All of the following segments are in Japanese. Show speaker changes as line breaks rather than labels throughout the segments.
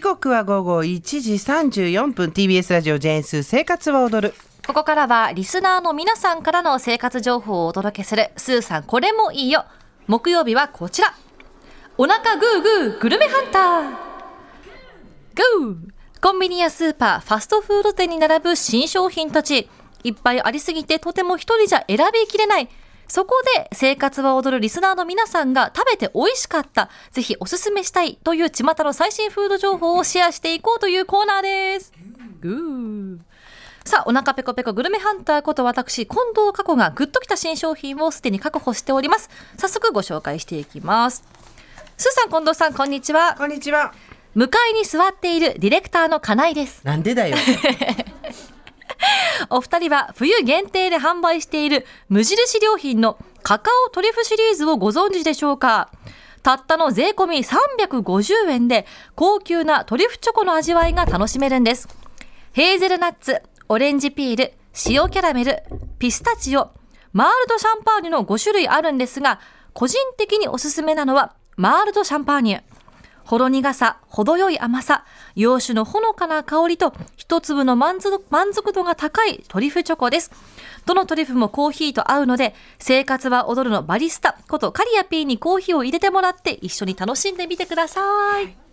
時刻は午後1時34分。TBS ラジオジェンス生活は踊る。
ここからはリスナーの皆さんからの生活情報をお届けするスーさんこれもいいよ。木曜日はこちら。お腹グーグーグルメハンター。グーコンビニやスーパーファストフード店に並ぶ新商品たち。いっぱいありすぎてとても一人じゃ選びきれない。そこで生活は踊るリスナーの皆さんが食べて美味しかったぜひおすすめしたいという巷の最新フード情報をシェアしていこうというコーナーですグーさあ、お腹ペコペコグルメハンターこと私、近藤佳子がグッときた新商品をすでに確保しております。早速ご紹介していきます。スーさん、近藤さん、こんにちは。
こんにちは
向かいに座っているディレクターの金井です。
なんでだよ
お二人は冬限定で販売している無印良品のカカオトリュフシリーズをご存知でしょうか？たったの税込み350円で高級なトリュフチョコの味わいが楽しめるんです。ヘーゼルナッツ、オレンジピール、塩キャラメル、ピスタチオ、マールドシャンパーニュの5種類あるんですが、個人的におすすめなのはマールドシャンパーニュ。ほろ苦さ、程よい甘さ、洋酒のほのかな香りと、一粒の満足満足度が高いトリュフチョコです。どのトリュフもコーヒーと合うので、生活は踊るのバリスタことカリア P にコーヒーを入れてもらって一緒に楽しんでみてください。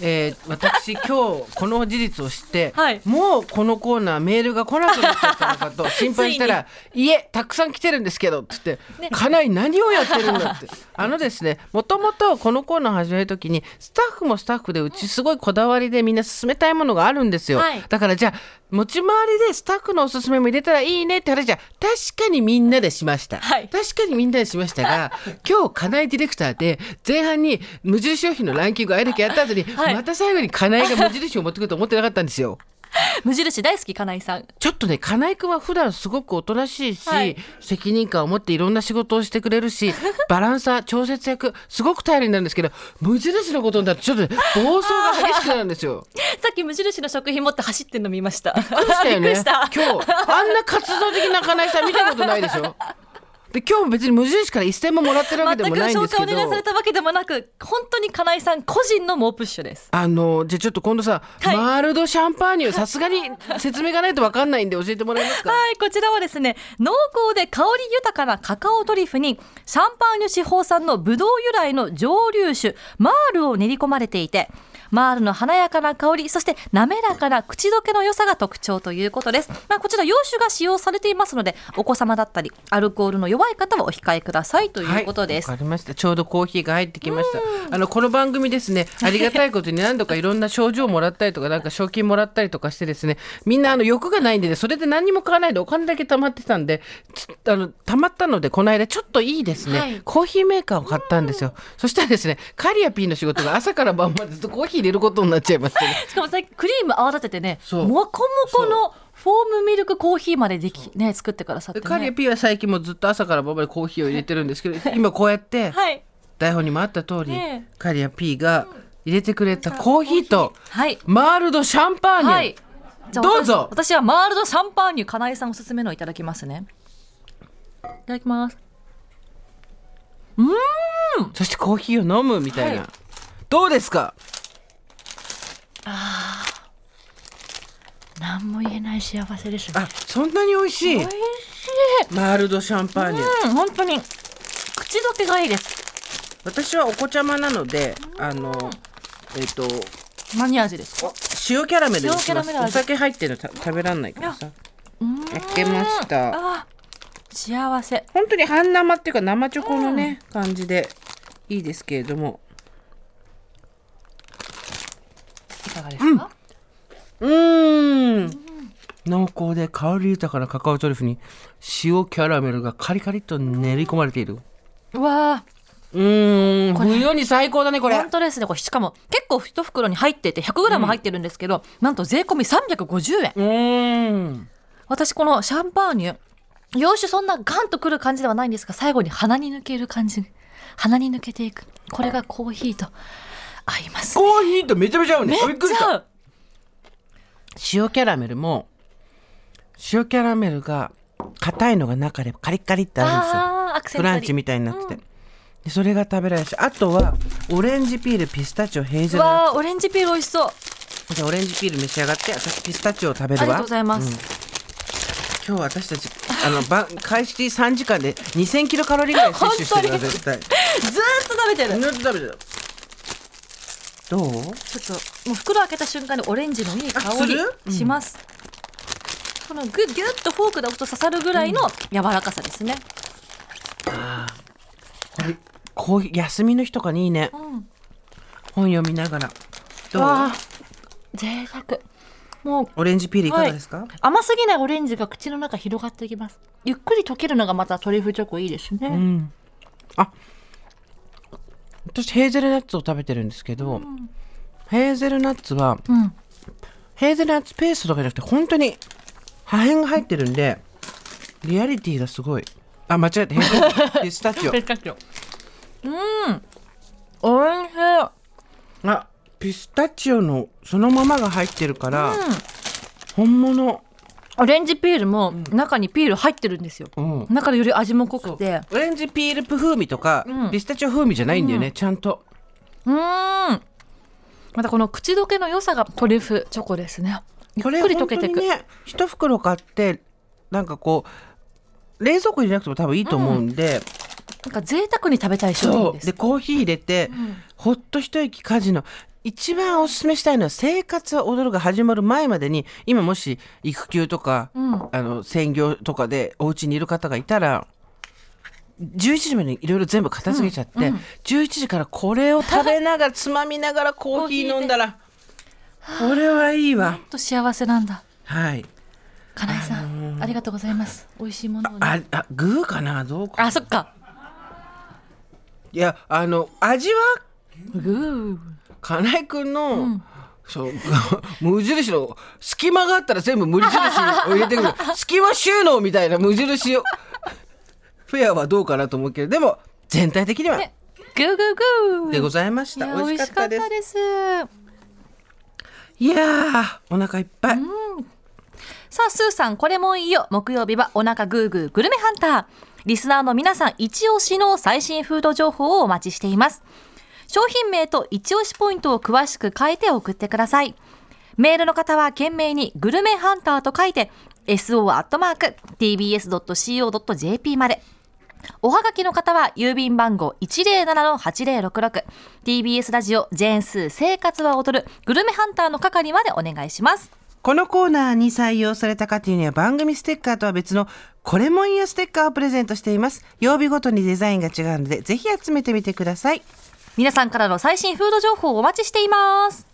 えー、私今日この事実を知って、
はい。
もうこのコーナーメールが来なくなっちゃったのかと 心配したら「いえたくさん来てるんですけど」っつって「かなり何をやってるんだ」って。あのですねもともとこのコーナー始める時にスタッフもスタッフでうちすごいこだわりでみんな進めたいものがあるんですよ、
はい。
だからじゃあ持ち回りでスタッフのおすすめも入れたらいいねって話じゃ確かにみんなでしました、
はい。
確かにみんなでしましたが 今日金井ディレクターで前半に無印商品のランキングあれだけやった後に、
はい。
また最後に金井が無印を持ってくると思ってなかったんですよ。
無印大好き金井さん。
ちょっとね金井君は普段すごくおとなしいし、
はい
責任感を持っていろんな仕事をしてくれるし バランサー調節役すごく頼りになるんですけど無印のことになってちょっとね暴走が激しくなるんですよ。
さっき無印の食品持って走ってんの見ました。びっ
くりしたよね
した。
今日あんな活動的な金井さん見たことないでしょ？で今日も別に無印から一銭ももらってるわけで
全く
もないんですけど。
紹介お願いされたわけでもなく、本当にかなえさん個人の猛プッシュです。
あのじゃあちょっと今度さ、
はい。
マールドシャンパーニュさすがに説明がないと分かんないんで教えてもらえますか？
はい、こちらはですね、濃厚で香り豊かなカカオトリュフに、シャンパーニュ地方産のブドウ由来の蒸留酒、マールを練り込まれていて、マールの華やかな香り、そして滑らかな口どけの良さが特徴ということです。まあ、こちら洋酒が使用されていますので、お子様だったり、アルコールの弱い方はお控えくださいということです。
はい、わかりました。ちょうどコーヒーが入ってきました。あのこの番組ですね、ありがたいことに何度かいろんな賞状をもらったりとか、なんか賞金もらったりとかしてですね、みんなあの欲がないんでね、それで何にも買わないでお金だけ貯まってたんで、つあの貯まったのでこの間ちょっといいですね、
はい
コーヒーメーカーを買ったんですよ。そしたらですね、カリアピーの仕事が朝から晩までずっとコーヒー入れることになっちゃいまし。
しかも最近クリーム泡立ててね、もこもこのフォームミルクコーヒーまででき、ね、作ってくださって、ね。
でカリアピーは最近もずっと朝から晩までコーヒーを入れてるんですけど、今こうやって。
はい。
台本にもあった通り、
ねえ
カリア P が入れてくれたコーヒーと
はい。
マールドシャンパーニュ、
はい。
どうぞ
私私はマールドシャンパーニュ、かなえさんおすすめのいただきますね。いただきます。
そしてコーヒーを飲むみたいな、
はい
どうですか？
何も言えない幸せですね。
あそんなに美味しい？
美味しい。
マールドシャンパーニュ、
うん、本当に。口どけがいいです。
私はお子ちゃまなのであのえっ、と
何味です。か？
塩キャラメルに
塩
します。
キャラメル味。
お酒入ってるのた食べらんないからさ。
うん
焼けました。
あ、幸せ。
本当に半生っていうか生チョコのね、感じでいいですけれども
いかがですか？
うーん。濃厚で香り豊かなカカオトリュフに塩キャラメルがカリカリと練り込まれている。
うわ
うーん冬に最高だねこ
ー、
れ。
本当ですね。これ。しかも結構一袋に入ってて 100g 入ってるんですけど、なんと税込み350円。
うーん。
私このシャンパーニュ洋酒そんなガンとくる感じではないんですが最後に鼻に抜ける感じ。鼻に抜けていく。これがコーヒーと合います
コーヒーとめちゃめちゃ合うね。びっくりした。塩キャラメルも塩キャラメルが硬いのが中でカリッカリってあるんですよ。フランチみたいになってて、でそれが食べられるしあとはオレンジピールピスタチオヘーゼル。
わーオレンジピール美味しそう。
じゃあオレンジピール召し上がって私ピスタチオを食べるわ。
ありがとうございます、
今日私たちあの晩開始3時間で2000キロカロリーぐらい摂取してるわ 絶対。
ずーっと食べてる。
ずっと食べてるどう？
ちょっともう袋開けた瞬間にオレンジのいい香りします、このグッギュッとフォークで押すと刺さるぐらいの柔らかさですね、
これこう休みの日とかにいいね。
うん。
本読みながら。どう？
贅沢。もう
オレンジピールいかがですか、
甘すぎないオレンジが口の中広がっていきます。ゆっくり溶けるのがまたトリュフチョコいいですね、
うん。あ私ヘーゼルナッツを食べてるんですけど、ヘーゼルナッツは
うん。
ヘーゼルナッツペーストとかじゃなくて本当に破片が入ってるんでリアリティがすごい。あ間違えた。ヘーゼルピスタチオ。
ペカチョうん。おいしい。
あピスタチオのそのままが入ってるから、本物、
オレンジピールも中にピール入ってるんですよ、
うん、
中でより味も濃くて。
オレンジピール風味とか、
うん。
ピスタチオ風味じゃないんだよね、ちゃんと。
うーん。またこの口どけの良さがトリュフチョコですね。ゆっくり溶けていく、
ね一袋買ってなんかこう冷蔵庫に入れなくても多分いいと思うんで、
なんか贅沢に食べたい商品です。
そう。でコーヒー入れて、ほっと一息家事の一番おすすめしたいのは生活は踊るが始まる前までに今もし育休とか、
うん。
あの専業とかでお家にいる方がいたら11時までにいろいろ全部片付けちゃって、11時からこれを食べながらつまみながらコーヒー飲んだらこれはいいわ。
と幸せなんだ。
はい。
金井さん、ありがとうございます。美味しいものをね。
ああグーかな？どうか
あそっか。
いやあの味は？
グ
金井君の、
ん。
そう 無印の隙間があったら全部無印を入れてくる。隙間収納みたいな無印を。フェアはどうかなと思うけどでも全体的には
グーグーグー。
でございました、美味しかった
です。
いやーお腹いっぱい、
さあ、スーさん、これもいいよ。木曜日はお腹グーグーグルメハンター。リスナーの皆さん一押しの最新フード情報をお待ちしています。商品名と一押しポイントを詳しく書いて送ってください。メールの方は懸命にグルメハンターと書いて so.tbs.co.jp まで。おはがきの方は郵便番号 107-8066TBS ラジオジェーンスー生活は踊るグルメハンターの係までお願いします。
このコーナーに採用された方には番組ステッカーとは別のこれもいいよステッカーをプレゼントしています曜日ごとにデザインが違うのでぜひ集めてみてください
皆さんからの最新フード情報をお待ちしています。